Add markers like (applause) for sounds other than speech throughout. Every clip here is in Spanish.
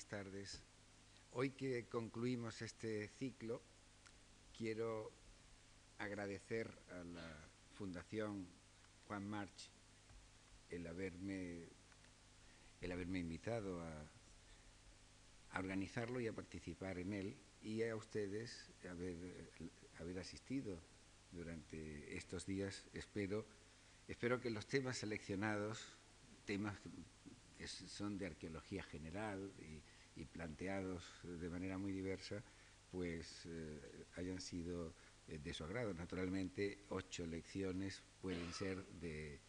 buenas tardes. Hoy que concluimos este ciclo, quiero agradecer a la Fundación Juan March el haberme, el haberme invitado a, organizarlo y a participar en él y a ustedes haber, haber asistido durante estos días. Espero, espero que los temas seleccionados, temas son de arqueología general y, planteados de manera muy diversa, pues eh, hayan sido eh, de su agrado. Naturalmente, ocho lecciones pueden ser de,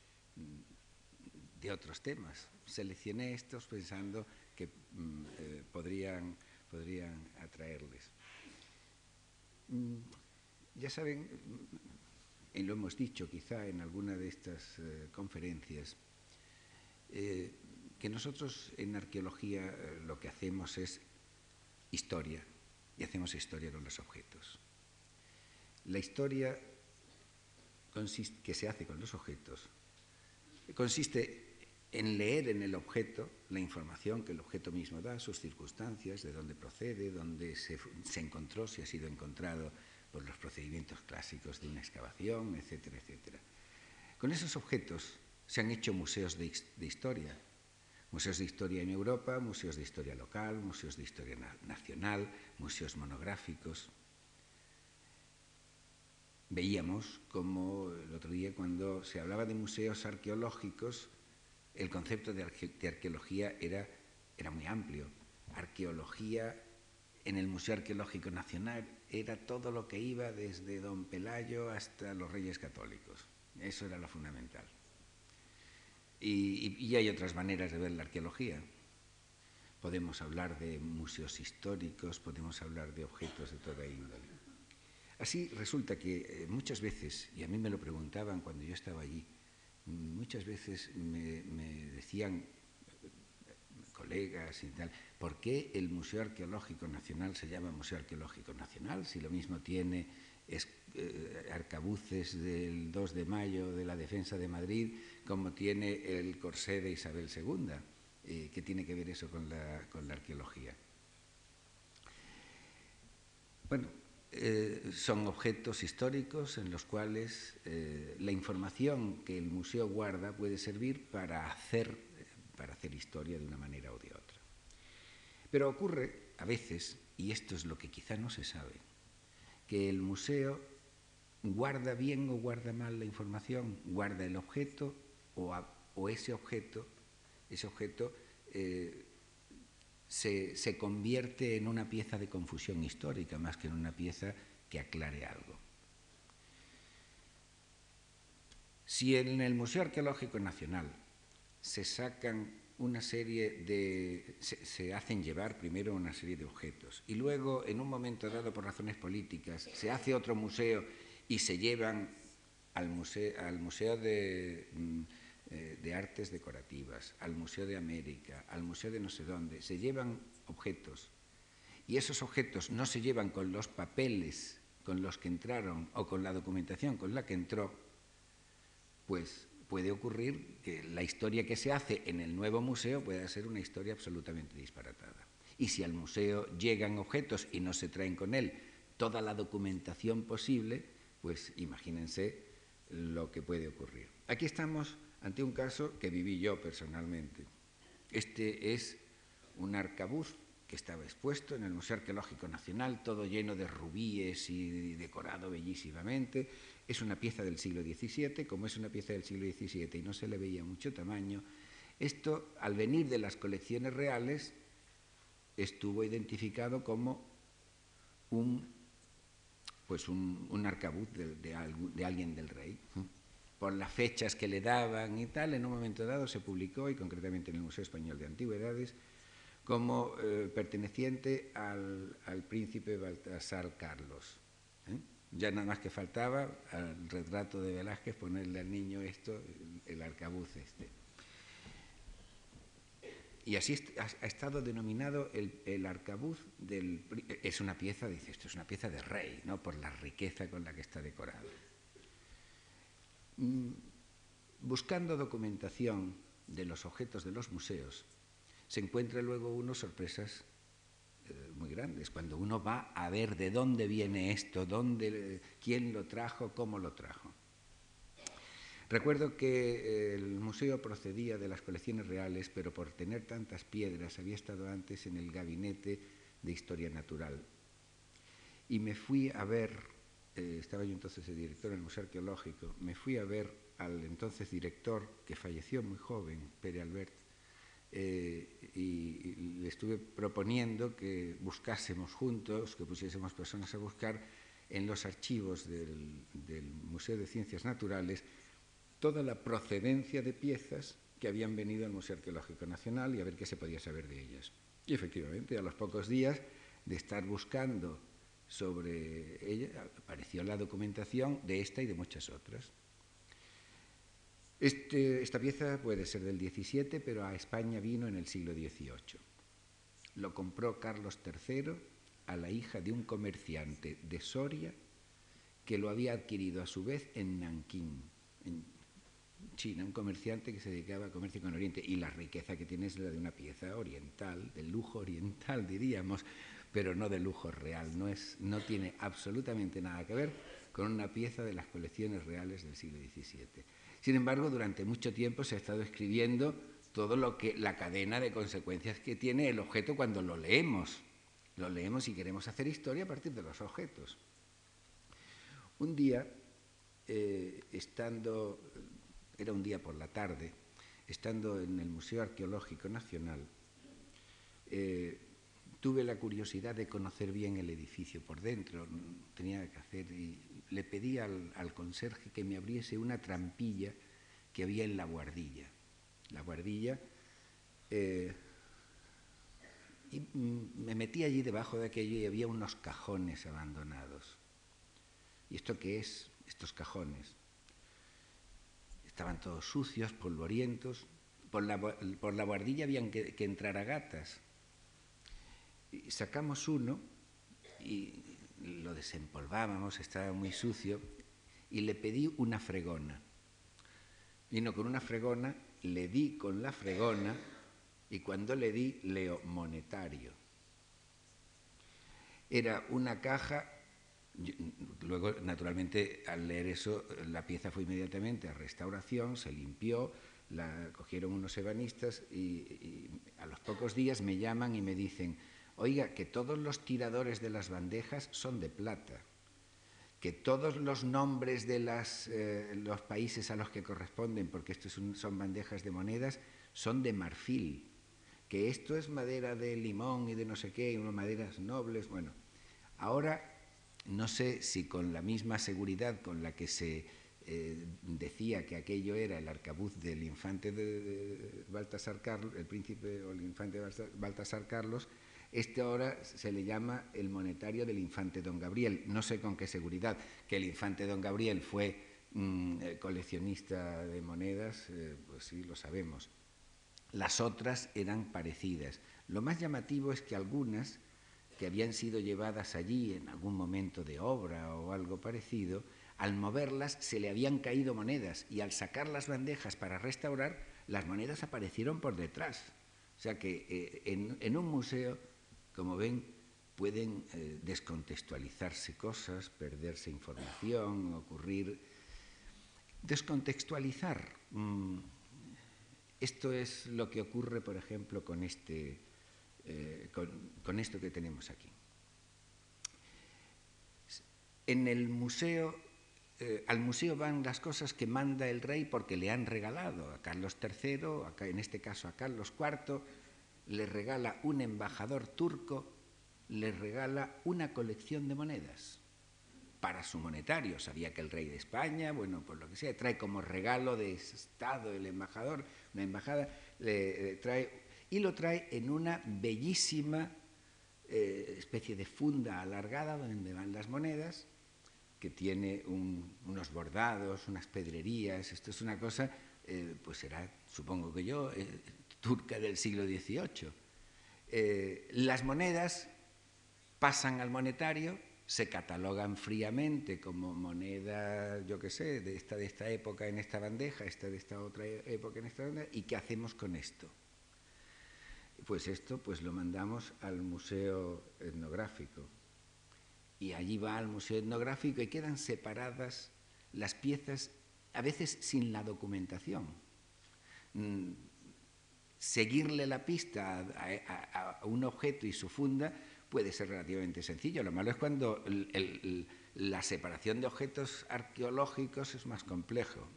de otros temas. Seleccioné estos pensando que mm, eh, podrían, podrían atraerles. Mm, ya saben, y lo hemos dicho quizá en alguna de estas conferencias, que nosotros en arqueología eh, lo que hacemos es historia, y hacemos historia con los objetos. La historia que se hace con los objetos consiste en leer en el objeto la información que el objeto mismo da, sus circunstancias, de dónde procede, dónde se, encontró, si ha sido encontrado por los procedimientos clásicos de una excavación, etcétera, etcétera. Con esos objetos se han hecho museos de historia, museos de historia en Europa, museos de historia local, museos de historia na nacional, museos monográficos. Veíamos como el otro día cuando se hablaba de museos arqueológicos, el concepto de, de arqueología era, era muy amplio. Arqueología en el Museo Arqueológico Nacional era todo lo que iba desde Don Pelayo hasta los Reyes Católicos. Eso era lo fundamental. Y, y, hay otras maneras de ver la arqueología. Podemos hablar de museos históricos, podemos hablar de objetos de toda índole. Así resulta que eh, muchas veces, y a mí me lo preguntaban cuando yo estaba allí, muchas veces me, me decían colegas y tal, ¿por qué el Museo Arqueológico Nacional se llama Museo Arqueológico Nacional si lo mismo tiene es, eh, arcabuces del 2 de mayo de la defensa de Madrid como tiene el corsé de Isabel II? Eh, ¿Qué tiene que ver eso con la, con la arqueología? Bueno, eh, son objetos históricos en los cuales eh, la información que el museo guarda puede servir para hacer, para hacer historia de una manera o de otra. Pero ocurre a veces, y esto es lo que quizá no se sabe, que el museo guarda bien o guarda mal la información, guarda el objeto o, o ese objeto, ese objeto eh, se, se, convierte en una pieza de confusión histórica más que en una pieza que aclare algo. Si en el Museo Arqueológico Nacional se sacan una serie de... Se, se, hacen llevar primero una serie de objetos y luego, en un momento dado por razones políticas, se hace otro museo y se llevan al museo, al museo de... Mm, eh, de artes decorativas, al Museo de América, al Museo de no sé dónde, se llevan objetos. Y esos objetos no se llevan con los papeles con los que entraron o con la documentación con la que entró, pues puede ocurrir que la historia que se hace en el nuevo museo pueda ser una historia absolutamente disparatada. Y si al museo llegan objetos y no se traen con él toda la documentación posible, pues imagínense lo que puede ocurrir. Aquí estamos ante un caso que viví yo personalmente. Este es un arcabuz que estaba expuesto en el Museo Arqueológico Nacional, todo lleno de rubíes y decorado bellísimamente. Es una pieza del siglo XVII, como es una pieza del siglo XVII y no se le veía mucho tamaño, esto, al venir de las colecciones reales, estuvo identificado como un, pues un, un arcabuz de, alguien del rey por las fechas que le daban y tal, en un momento dado se publicó, y concretamente en el Museo Español de Antigüedades, como eh, perteneciente al, al, príncipe Baltasar Carlos. ¿eh? Ya nada más que faltaba al retrato de Velázquez ponerle al niño esto, el, arcabuz este. Y así ha, estado denominado el, arcabuz del... Es una pieza, dice, esto es una pieza de rey, ¿no? por la riqueza con la que está decorado. Mm, buscando documentación de los objetos de los museos, se encuentra luego uno sorpresas muy grandes, cuando uno va a ver de dónde viene esto, dónde, quién lo trajo, cómo lo trajo. Recuerdo que el museo procedía de las colecciones reales, pero por tener tantas piedras había estado antes en el gabinete de historia natural. Y me fui a ver, eh, estaba yo entonces el director del Museo Arqueológico, me fui a ver al entonces director, que falleció muy joven, Pere Albert, eh, y, le estuve proponiendo que buscásemos juntos, que pusiésemos personas a buscar en los archivos del, del Museo de Ciencias Naturales toda la procedencia de piezas que habían venido al Museo Arqueológico Nacional y a ver qué se podía saber de ellas. Y efectivamente, a los pocos días de estar buscando sobre ella, apareció la documentación de esta y de muchas otras. Este, esta pieza puede ser del XVII, pero a España vino en el siglo XVIII. Lo compró Carlos III a la hija de un comerciante de Soria que lo había adquirido a su vez en Nankín, en China, un comerciante que se dedicaba a comercio con Oriente. Y la riqueza que tiene es la de una pieza oriental, del lujo oriental, diríamos, pero no de lujo real. No, es, no tiene absolutamente nada que ver con una pieza de las colecciones reales del siglo XVII. Sin embargo, durante mucho tiempo se ha estado escribiendo todo lo que la cadena de consecuencias que tiene el objeto cuando lo leemos. Lo leemos y queremos hacer historia a partir de los objetos. Un día, eh, estando, era un día por la tarde, estando en el Museo Arqueológico Nacional, eh, tuve la curiosidad de conocer bien el edificio por dentro. Tenía que hacer y le pedí al, conserje que me abriese una trampilla que había en la guardilla. La guardilla. Eh, y me metí allí debajo de aquello y había unos cajones abandonados. ¿Y esto qué es? Estos cajones. Estaban todos sucios, polvorientos. Por la, por la guardilla habían que, que entrar a gatas. Sacamos uno y lo desempolvábamos, estaba muy sucio, y le pedí una fregona. Vino con una fregona, le di con la fregona, y cuando le di, leo monetario. Era una caja, luego naturalmente al leer eso, la pieza fue inmediatamente a restauración, se limpió, la cogieron unos ebanistas y a los pocos días me llaman y me dicen, Oiga, que todos los tiradores de las bandejas son de plata, que todos los nombres de eh, los países a los que corresponden, porque estos son bandejas de monedas, son de marfil, que esto es madera de limón y de no sé qué, y unas maderas nobles. Bueno, ahora no sé si con la misma seguridad con la que se eh, decía que aquello era el arcabuz del infante de, Baltasar Carlos, el príncipe o el infante Baltasar Carlos, este ahora se le llama el monetario del infante don Gabriel. No sé con qué seguridad que el infante don Gabriel fue mm, eh, coleccionista de monedas, eh, pues sí, lo sabemos. Las otras eran parecidas. Lo más llamativo es que algunas que habían sido llevadas allí en algún momento de obra o algo parecido, al moverlas se le habían caído monedas y al sacar las bandejas para restaurar, las monedas aparecieron por detrás. O sea que eh, en un museo como ven, pueden eh, descontextualizarse cosas, perderse información, ocurrir... Descontextualizar. Mm, esto es lo que ocurre, por ejemplo, con, este, eh, con, esto que tenemos aquí. En el museo, eh, al museo van las cosas que manda el rey porque le han regalado a Carlos III, en este caso a Carlos IV, le regala un embajador turco, le regala una colección de monedas para su monetario. Sabía que el rey de España, bueno, por lo que sea, trae como regalo de estado el embajador, una embajada, le, trae, y lo trae en una bellísima eh, especie de funda alargada donde van las monedas, que tiene unos bordados, unas pedrerías. Esto es una cosa, eh, pues será, supongo que yo, eh, turca del siglo XVIII. Eh, las monedas pasan al monetario, se catalogan fríamente como moneda, yo qué sé, de esta, de esta época en esta bandeja, esta de esta otra época en esta bandeja, ¿y qué hacemos con esto? Pues esto pues lo mandamos al Museo Etnográfico. Y allí va al Museo Etnográfico y quedan separadas las piezas, a veces sin la documentación. Seguirle la pista a, un objeto y su funda puede ser relativamente sencillo. Lo malo es cuando la separación de objetos arqueológicos es más complejo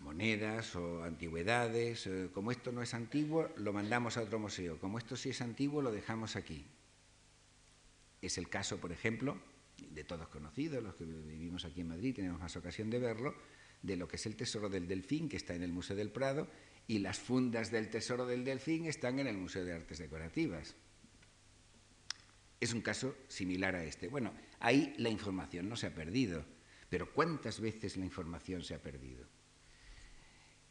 monedas o antigüedades. Eh, como esto no es antiguo, lo mandamos a otro museo. Como esto sí es antiguo, lo dejamos aquí. Es el caso, por ejemplo, de todos conocidos, los que vivimos aquí en Madrid, tenemos más ocasión de verlo, de lo que es el Tesoro del Delfín, que está en el Museo del Prado, y las fundas del Tesoro del Delfín están en el Museo de Artes Decorativas. Es un caso similar a este. Bueno, ahí la información no se ha perdido, pero ¿cuántas veces la información se ha perdido?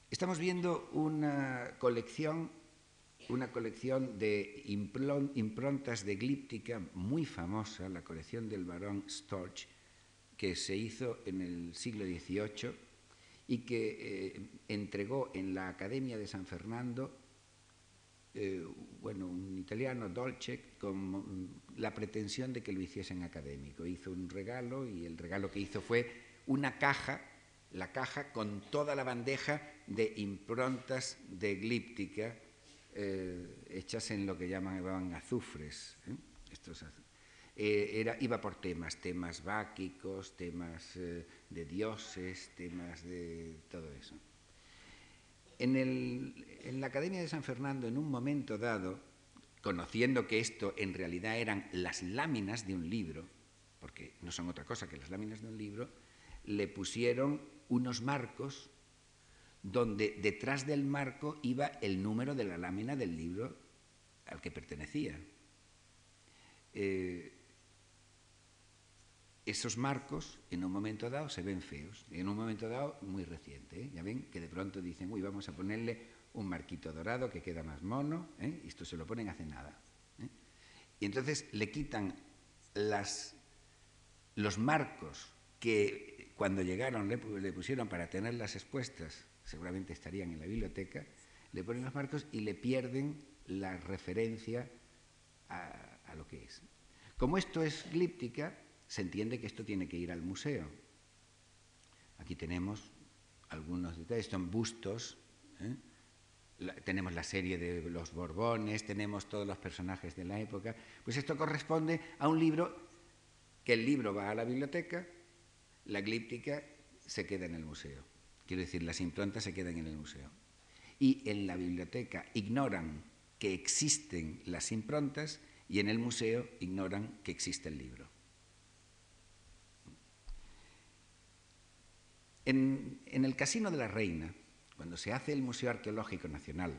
Estamos viendo una colección, una colección de improntas de glíptica muy famosa, la colección del barón Storch, que se hizo en el siglo XVIII y que eh, entregó en la Academia de San Fernando eh, bueno, un italiano, Dolce, con la pretensión de que lo hiciesen académico. Hizo un regalo y el regalo que hizo fue una caja la caja con toda la bandeja de improntas de glíptica eh, hechas en lo que llaman azufres. ¿eh? Eh, iba por temas, temas báquicos, temas de dioses, temas de todo eso. En, en la Academia de San Fernando, en un momento dado, conociendo que esto en realidad eran las láminas de un libro, porque no son otra cosa que las láminas de un libro, le pusieron unos marcos donde detrás del marco iba el número de la lámina del libro al que pertenecía. Eh, esos marcos en un momento dado se ven feos, en un momento dado muy reciente. ¿eh? Ya ven que de pronto dicen, uy, vamos a ponerle un marquito dorado que queda más mono, ¿eh? y esto se lo ponen hace nada. Y entonces le quitan las, los marcos que cuando llegaron le, pusieron para tenerlas expuestas, seguramente estarían en la biblioteca, le ponen los marcos y le pierden la referencia a, lo que es. Como esto es glíptica, se entiende que esto tiene que ir al museo. Aquí tenemos algunos detalles, son bustos, ¿eh? tenemos la serie de los Borbones, tenemos todos los personajes de la época, pues esto corresponde a un libro que el libro va a la biblioteca, la glíptica se queda en el museo. Quiero decir, las improntas se quedan en el museo. Y en la biblioteca ignoran que existen las improntas y en el museo ignoran que existe el libro. En, el Casino de la Reina, cuando se hace el Museo Arqueológico Nacional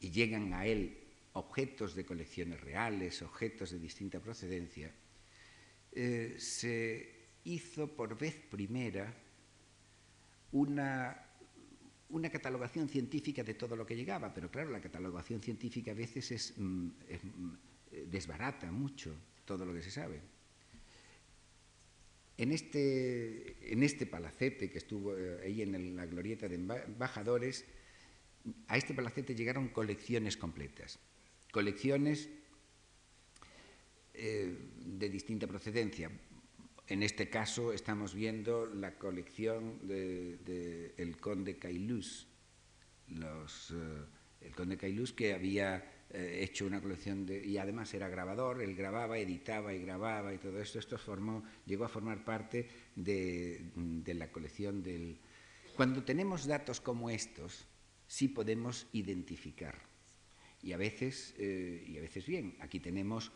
y llegan a él objetos de colecciones reales, objetos de distinta procedencia, eh, se hizo por vez primera una, una catalogación científica de todo lo que llegaba, pero claro, la catalogación científica a veces es, mm, mm, desbarata mucho todo lo que se sabe. En este, en este palacete que estuvo eh, ahí en la glorieta de embajadores, a este palacete llegaron colecciones completas, colecciones eh, de distinta procedencia. En este caso estamos viendo la colección del de, el conde eh, el conde Cailus que había eh, hecho una colección de, y además era grabador, él grababa, editaba y grababa y todo esto, esto formó, llegó a formar parte de, de la colección del... Cuando tenemos datos como estos, sí podemos identificar. Y a veces, eh, y a veces bien, aquí tenemos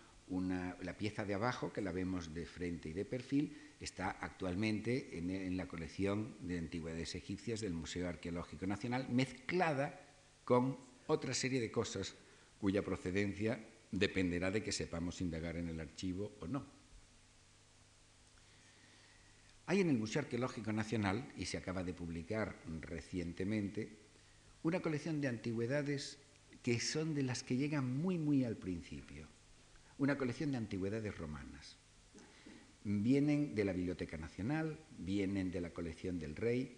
la pieza de abajo, que la vemos de frente y de perfil, está actualmente en, la colección de antigüedades egipcias del Museo Arqueológico Nacional, mezclada con otra serie de cosas cuya procedencia dependerá de que sepamos indagar en el archivo o no. Hay en el Museo Arqueológico Nacional, y se acaba de publicar recientemente, una colección de antigüedades que son de las que llegan muy, muy al principio una colección de antigüedades romanas. Vienen de la Biblioteca Nacional, vienen de la colección del rey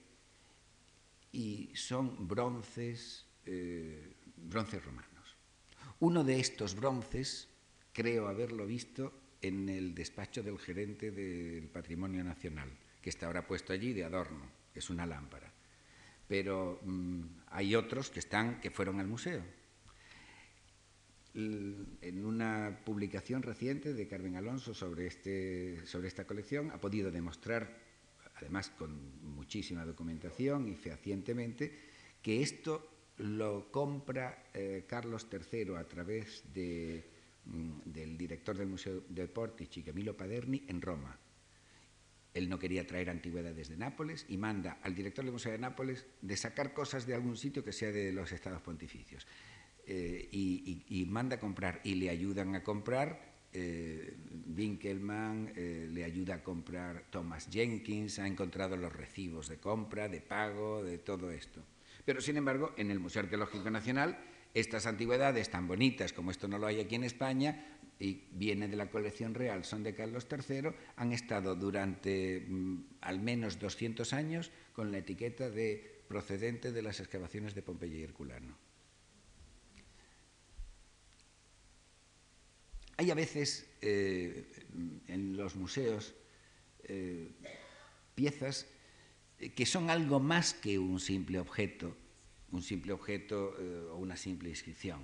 y son bronces, eh, bronces romanos. Uno de estos bronces, creo haberlo visto en el despacho del gerente del Patrimonio Nacional, que está ahora puesto allí de adorno, es una lámpara. Pero mmm, hay otros que están, que fueron al museo. En una publicación reciente de Carmen Alonso sobre, este, sobre esta colección ha podido demostrar, además con muchísima documentación y fehacientemente, que esto lo compra eh, Carlos III a través de, mm, del director del Museo de Portici, Camilo Paderni, en Roma. Él no quería traer antigüedades de Nápoles y manda al director del Museo de Nápoles de sacar cosas de algún sitio que sea de los estados pontificios. Eh, y, manda a comprar y le ayudan a comprar. Eh, Winkelmann eh, le ayuda a comprar Thomas Jenkins, ha encontrado los recibos de compra, de pago, de todo esto. Pero, sin embargo, en el Museo Arqueológico Nacional, estas antigüedades tan bonitas como esto no lo hay aquí en España, y viene de la colección real, son de Carlos III, han estado durante mm, al menos 200 años con la etiqueta de procedente de las excavaciones de Pompeya y Herculano. Hay a veces eh, en los museos eh, piezas que son algo más que un simple objeto, un simple objeto eh, o una simple inscripción.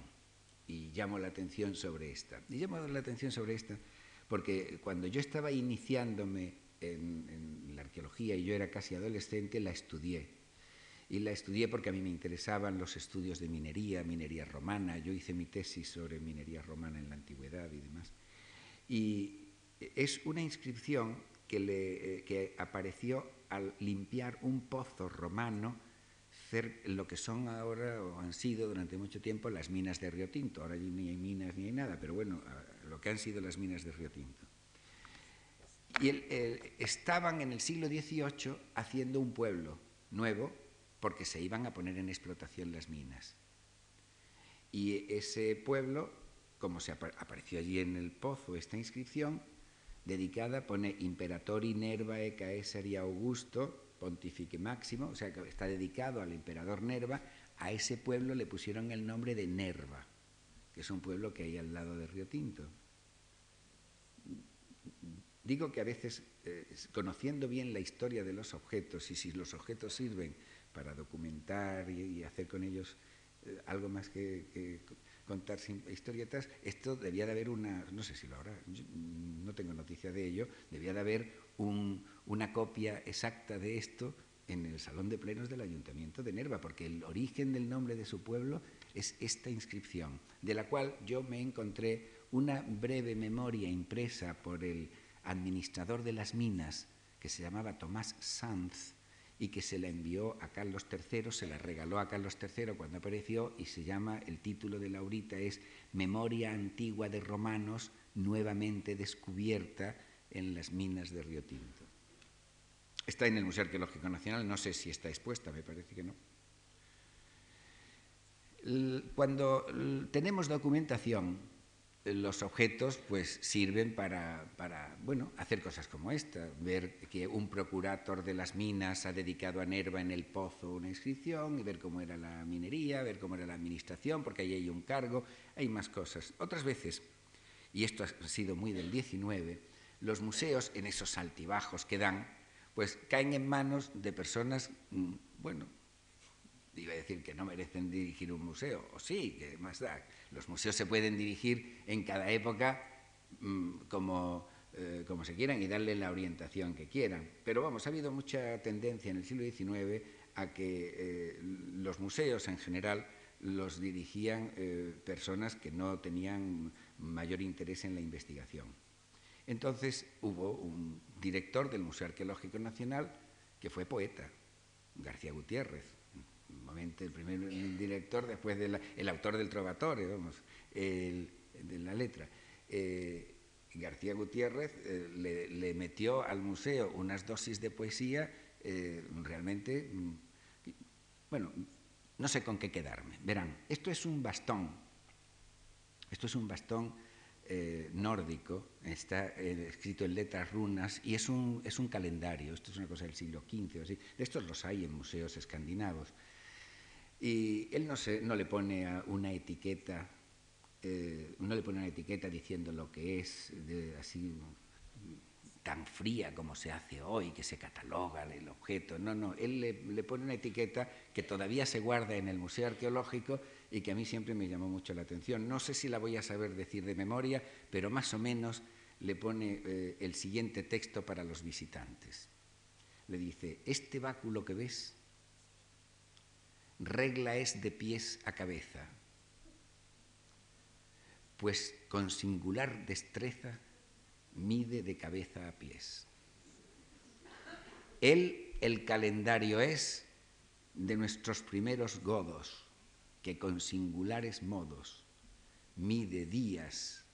Y llamo la atención sobre esta. Y llamo la atención sobre esta porque cuando yo estaba iniciándome en, en la arqueología y yo era casi adolescente, la estudié. Y la estudié porque a mí me interesaban los estudios de minería, minería romana. Yo hice mi tesis sobre minería romana en la antigüedad y demás. Y es una inscripción eh, que apareció al limpiar un pozo romano, lo que son ahora o han sido durante mucho tiempo las minas de Río Tinto. Ahora ni hay minas ni hay nada, pero bueno, lo que han sido las minas de Río Tinto. Y estaban en el siglo XVIII haciendo un pueblo nuevo porque se iban a poner en explotación las minas. Y ese pueblo, como se apareció allí en el pozo esta inscripción, dedicada, pone Imperatori Nervae Caesari Augusto, Pontifique Máximo, o sea que está dedicado al emperador Nerva, a ese pueblo le pusieron el nombre de Nerva, que es un pueblo que hay al lado de Río Tinto. Digo que a veces, eh, conociendo bien la historia de los objetos y si los objetos sirven para documentar y, hacer con ellos eh, algo más que contar historietas, esto debía de haber una, no sé si lo habrá, no tengo noticia de ello, debía de haber un, una copia exacta de esto en el salón de plenos del ayuntamiento de Nerva, porque el origen del nombre de su pueblo es esta inscripción, de la cual yo me encontré una breve memoria impresa por el administrador de las minas, que se llamaba Tomás Sanz, y que se la envió a Carlos III, se la regaló a Carlos III cuando apareció y se llama, el título de Laurita es Memoria antigua de romanos nuevamente descubierta en las minas de Río Tinto. Está en el Museo Arqueológico Nacional, no sé si está expuesta, me parece que no. Cuando tenemos documentación los objetos pues sirven para, para, bueno, hacer cosas como esta, ver que un procurator de las minas ha dedicado a Nerva en el pozo una inscripción y ver cómo era la minería, ver cómo era la administración, porque ahí hay un cargo, hay más cosas. Otras veces, y esto ha sido muy del 19, los museos en esos altibajos que dan, pues caen en manos de personas, mm, bueno, iba a decir que no merecen dirigir un museo, o sí, que más da. Los museos se pueden dirigir en cada época mmm, como, eh, como se quieran y darle la orientación que quieran. Pero vamos, ha habido mucha tendencia en el siglo XIX a que eh, los museos en general los dirigían eh, personas que no tenían mayor interés en la investigación. Entonces hubo un director del Museo Arqueológico Nacional que fue poeta, García Gutiérrez, el primer director, después del el autor del Trovatore, vamos, el, de la letra. Eh, García Gutiérrez eh, le, le, metió al museo unas dosis de poesía eh, realmente, mm, bueno, no sé con qué quedarme. Verán, esto es un bastón, esto es un bastón eh, nórdico, está eh, escrito en letras runas y es un, es un calendario, esto es una cosa del siglo XV o así, de estos los hay en museos escandinavos. Y él no, se, no le pone una etiqueta eh, uno le pone una etiqueta diciendo lo que es, así tan fría como se hace hoy, que se cataloga el objeto. No, no, él le, pone una etiqueta que todavía se guarda en el Museo Arqueológico y que a mí siempre me llamó mucho la atención. No sé si la voy a saber decir de memoria, pero más o menos le pone eh, el siguiente texto para los visitantes. Le dice, este báculo que ves, regla es de pies a cabeza, pues con singular destreza mide de cabeza a pies. Él, el calendario es de nuestros primeros godos, que con singulares modos mide días,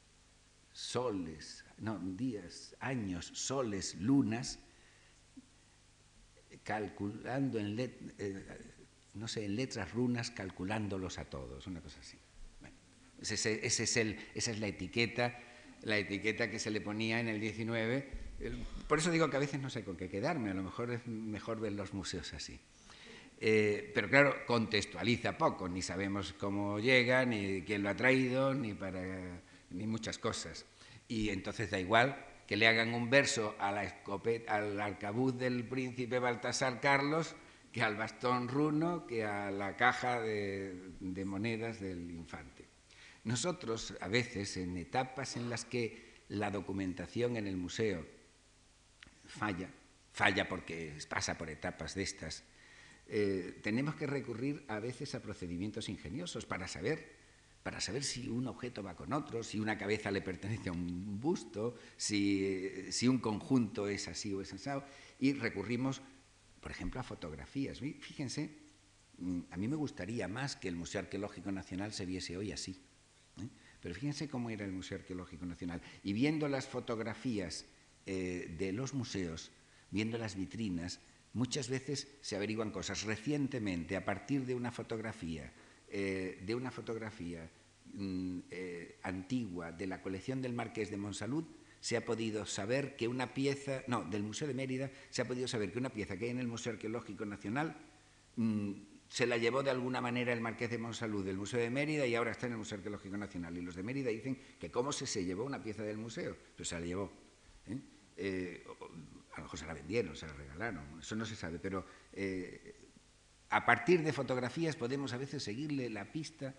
soles, no, días, años, soles, lunas, calculando en, eh, no sé, en letras runas, calculándolos a todos, una cosa así. ese, es el, esa es la etiqueta la etiqueta que se le ponía en el 19. Por eso digo que a veces no sé con qué quedarme, a lo mejor es mejor ver los museos así. Eh, pero claro, contextualiza poco, ni sabemos cómo llega, ni quién lo ha traído, ni, para, ni muchas cosas. Y entonces da igual que le hagan un verso a la al arcabuz del príncipe Baltasar Carlos, que al bastón runo, que a la caja de monedas del infante. Nosotros, a veces, en etapas en las que la documentación en el museo falla, falla porque pasa por etapas de estas, eh, tenemos que recurrir a veces a procedimientos ingeniosos para saber para saber si un objeto va con otro, si una cabeza le pertenece a un busto, si, si un conjunto es así o es asado, y recurrimos, por ejemplo, a fotografías. Fíjense, mm, a mí me gustaría más que el Museo Arqueológico Nacional se viese hoy así. Pero fíjense cómo era el Museo Arqueológico Nacional. Y viendo las fotografías eh, de los museos, viendo las vitrinas, muchas veces se averiguan cosas. Recientemente, a partir de una fotografía, eh, de una fotografía mm, eh, antigua de la colección del Marqués de Monsalud, se ha podido saber que una pieza, no, del Museo de Mérida, se ha podido saber que una pieza que hay en el Museo Arqueológico Nacional mm, se la llevó de alguna manera el Marqués de Monsalud del Museo de Mérida y ahora está en el Museo Arqueológico Nacional. Y los de Mérida dicen que cómo se, se llevó una pieza del museo, pues se la llevó. ¿eh? Eh, a lo mejor se la vendieron, se la regalaron, eso no se sabe, pero eh, a partir de fotografías podemos a veces seguirle la pista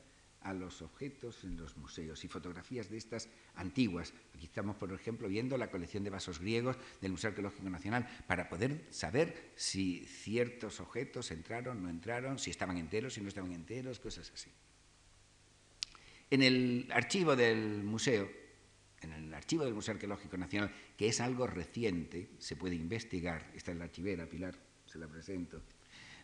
a los objetos en los museos y fotografías de estas antiguas. Aquí estamos, por ejemplo, viendo la colección de vasos griegos del Museo Arqueológico Nacional para poder saber si ciertos objetos entraron, no entraron, si estaban enteros, si no estaban enteros, cosas así. En el archivo del museo, en el archivo del Museo Arqueológico Nacional, que es algo reciente, se puede investigar, está en la archivera, Pilar, se la presento,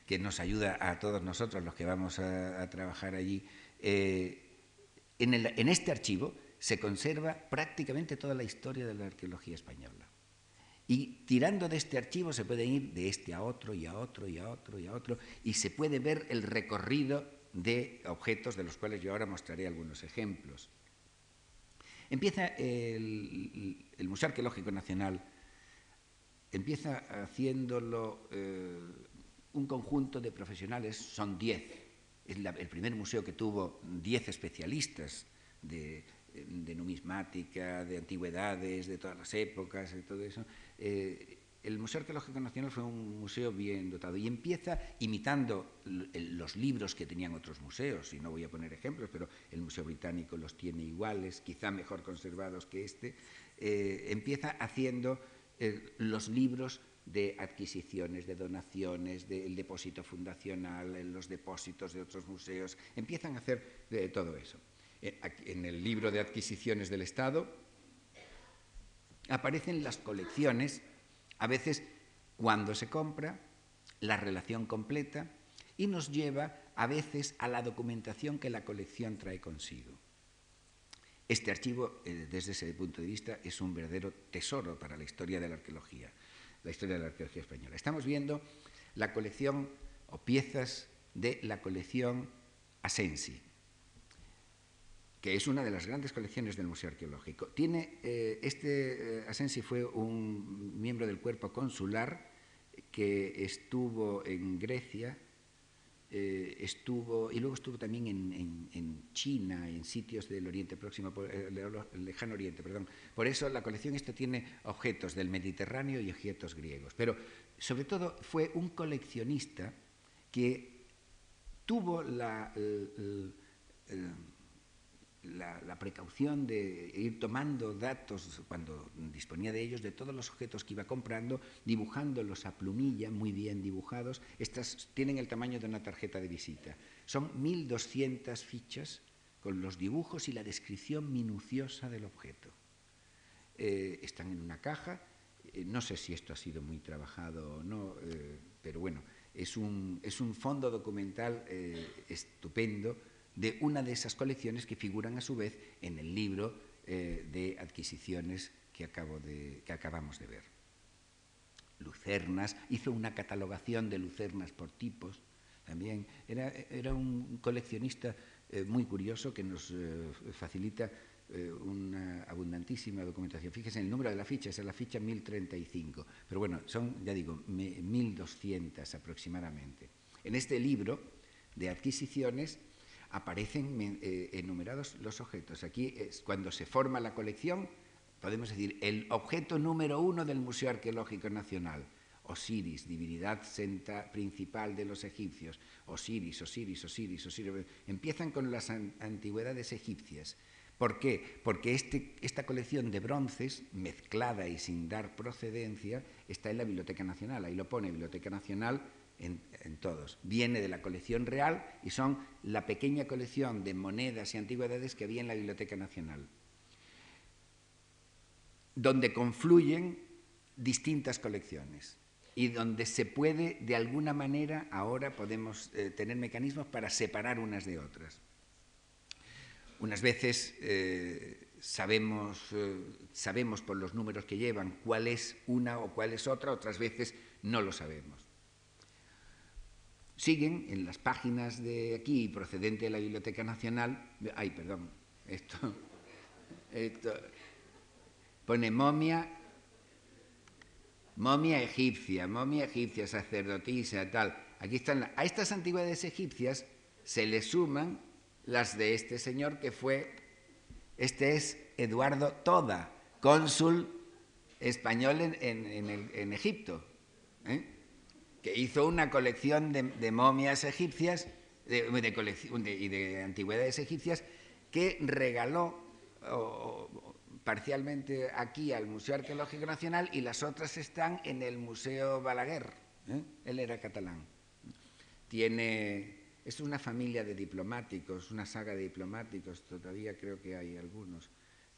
que nos ayuda a todos nosotros los que vamos a trabajar allí, eh, en, este archivo se conserva prácticamente toda la historia de la arqueología española. Y tirando de este archivo se puede ir de este a otro y a otro y a otro y a otro y se puede ver el recorrido de objetos de los cuales yo ahora mostraré algunos ejemplos. Empieza el, Museo Arqueológico Nacional, empieza haciéndolo eh, un conjunto de profesionales, son diez, el primer museo que tuvo 10 especialistas de, numismática, de antigüedades, de todas las épocas, de todo eso. Eh, el Museo Arqueológico Nacional fue un museo bien dotado y empieza imitando los libros que tenían otros museos, y no voy a poner ejemplos, pero el Museo Británico los tiene iguales, quizá mejor conservados que este, eh, empieza haciendo eh, los libros de adquisiciones, de donaciones, del depósito fundacional, en los depósitos de otros museos, empiezan a hacer de todo eso. Eh, en el libro de adquisiciones del Estado aparecen las colecciones, a veces cuando se compra, la relación completa, y nos lleva a veces a la documentación que la colección trae consigo. Este archivo, eh, desde ese punto de vista, es un verdadero tesoro para la historia de la arqueología la historia de la arqueología española. Estamos viendo la colección o piezas de la colección Asensi, que es una de las grandes colecciones del Museo Arqueológico. Tiene, eh, este eh, Asensi fue un miembro del cuerpo consular que estuvo en Grecia eh, estuvo, y luego estuvo también en, China, en sitios del Oriente Próximo, eh, Lejano Oriente, perdón. Por eso la colección esta tiene objetos del Mediterráneo y objetos griegos. Pero sobre todo fue un coleccionista que tuvo la, la, precaución de ir tomando datos cuando disponía de ellos de todos los objetos que iba comprando, dibujándolos a plumilla, muy bien dibujados. Estas tienen el tamaño de una tarjeta de visita. Son 1.200 fichas con los dibujos y la descripción minuciosa del objeto. Eh, están en una caja. Eh, no sé si esto ha sido muy trabajado o no, eh, pero bueno, es un, es un fondo documental estupendo de una de esas colecciones que figuran a su vez en el libro eh, de adquisiciones que, acabo de, que acabamos de ver. Lucernas, hizo una catalogación de lucernas por tipos, también era, era un coleccionista eh, muy curioso que nos eh, facilita una abundantísima documentación. Fíjese en el número de la ficha, es la ficha 1035, pero bueno, son, ya digo, 1200 aproximadamente. En este libro de adquisiciones aparecen eh, enumerados los objetos. Aquí es cuando se forma la colección, podemos decir, el objeto número uno del Museo Arqueológico Nacional, Osiris, divinidad principal de los egipcios. Osiris, Osiris, Osiris, Osiris. Empiezan con las antigüedades egipcias. ¿Por qué? Porque este, esta colección de bronces, mezclada y sin dar procedencia, está en la Biblioteca Nacional. Ahí lo pone Biblioteca Nacional en, todos. Viene de la colección real y son la pequeña colección de monedas y antigüedades que había en la Biblioteca Nacional, donde confluyen distintas colecciones y donde se puede, de alguna manera, ahora podemos eh, tener mecanismos para separar unas de otras. Unas veces eh, sabemos, eh, sabemos por los números que llevan cuál es una o cuál es otra, otras veces no lo sabemos siguen en las páginas de aquí, procedente de la Biblioteca Nacional, ay, perdón, esto, (laughs) esto pone momia, momia egipcia, momia egipcia, sacerdotisa, tal. Aquí están, a estas antigüedades egipcias se le suman las de este señor que fue, este es Eduardo Toda, cónsul español en, en, en Egipto. ¿eh? Que hizo una colección de, momias egipcias de, y de antigüedades egipcias que regaló parcialmente aquí al Museo Arqueológico Nacional y las otras están en el Museo Balaguer. ¿eh? Él era catalán. Tiene, es una familia de diplomáticos, una saga de diplomáticos, todavía creo que hay algunos.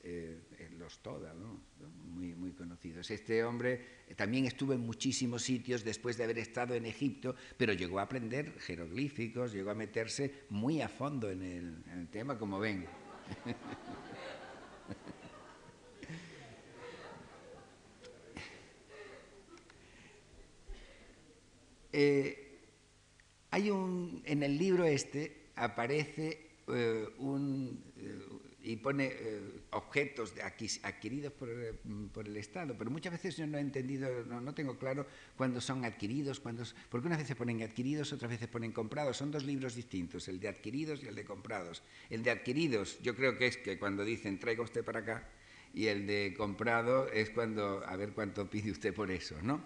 Eh, los Toda, muy, muy conocidos. Este hombre eh, también estuvo en muchísimos sitios después de haber estado en Egipto, pero llegó a aprender jeroglíficos, llegó a meterse muy a fondo en el, tema, como ven. (laughs) Eh, hay un, en el libro este aparece un, y pone eh, objetos adquiridos eh, por, el Estado, pero muchas veces yo no he entendido, no, tengo claro cuándo son adquiridos, cuándo, porque unas veces ponen adquiridos, otras veces ponen comprados, son dos libros distintos, el de adquiridos y el de comprados. El de adquiridos yo creo que es que cuando dicen traiga usted para acá, y el de comprado es cuando, a ver cuánto pide usted por eso, ¿no?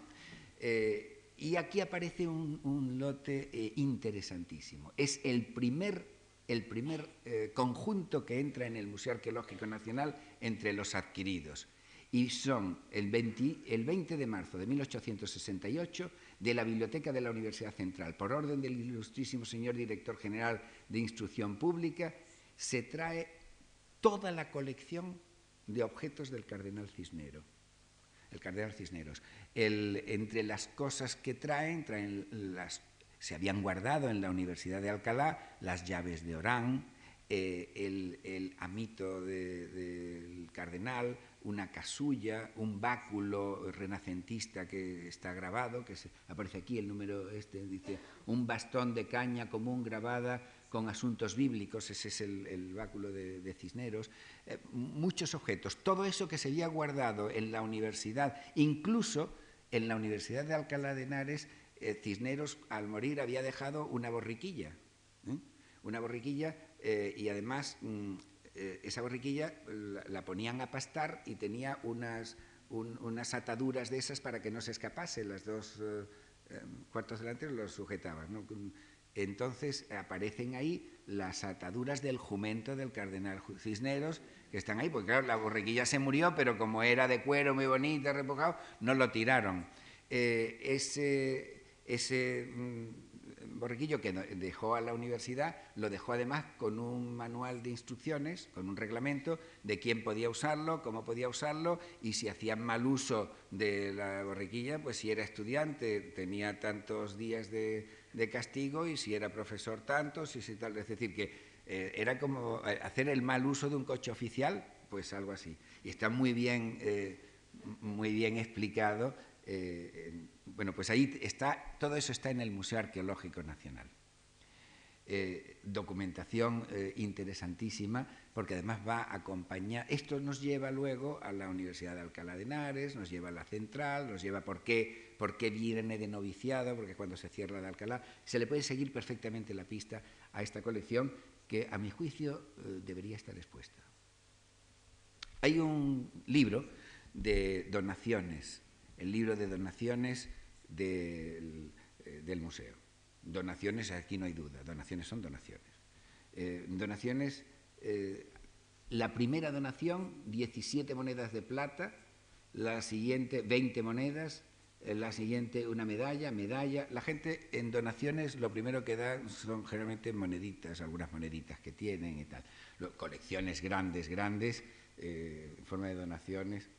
Eh, y aquí aparece un, lote interesantísimo. Es el primer el primer eh, conjunto que entra en el Museo Arqueológico Nacional entre los adquiridos. Y son el 20, de marzo de 1868 de la Biblioteca de la Universidad Central, por orden del ilustrísimo señor director general de Instrucción Pública, se trae toda la colección de objetos del cardenal Cisnero. El cardenal Cisneros. entre las cosas que traen, traen las se habían guardado en la Universidad de Alcalá las llaves de Orán, eh, el, amito del cardenal, una casulla, un báculo renacentista que está grabado, que aparece aquí el número este, dice, un bastón de caña común grabada con asuntos bíblicos, ese es el, báculo de, Cisneros, eh, muchos objetos, todo eso que se había guardado en la universidad, incluso en la Universidad de Alcalá de Henares, eh, Cisneros al morir había dejado una borriquilla, ¿eh? una borriquilla eh, y además mm, esa borriquilla la, ponían a pastar y tenía unas, unas ataduras de esas para que no se escapase, las dos cuartos delanteros los sujetaban. Entonces aparecen ahí las ataduras del jumento del cardenal Cisneros, que están ahí, porque claro, la borriquilla se murió, pero como era de cuero muy bonita, repojado, no lo tiraron. ese ese mm, borriquillo que dejó a la universidad lo dejó además con un manual de instrucciones, con un reglamento de quién podía usarlo, cómo podía usarlo y si hacían mal uso de la borriquilla, pues si era estudiante tenía tantos días de, castigo y si era profesor tantos y si tal. Es decir, que eh, era como eh, hacer el mal uso de un coche oficial, pues algo así. Y está muy bien, eh, muy bien explicado bueno, pues ahí está, todo eso está en el Museo Arqueológico Nacional. Eh, documentación eh, interesantísima, porque además va a acompañar, esto nos lleva luego a la Universidad de Alcalá de Henares, nos lleva a la Central, nos lleva por qué, por qué viene de noviciado, porque cuando se cierra de Alcalá, se le puede seguir perfectamente la pista a esta colección que a mi juicio eh, debería estar expuesta. Hay un libro de donaciones, el libro de donaciones eh, del, museo. Donaciones, aquí no hay duda, donaciones son donaciones. Eh, donaciones, eh, la primera donación, 17 monedas de plata, la siguiente, 20 monedas, la siguiente, una medalla, medalla. La gente en donaciones lo primero que da son generalmente moneditas, algunas moneditas que tienen y tal. colecciones grandes, grandes, en forma de donaciones.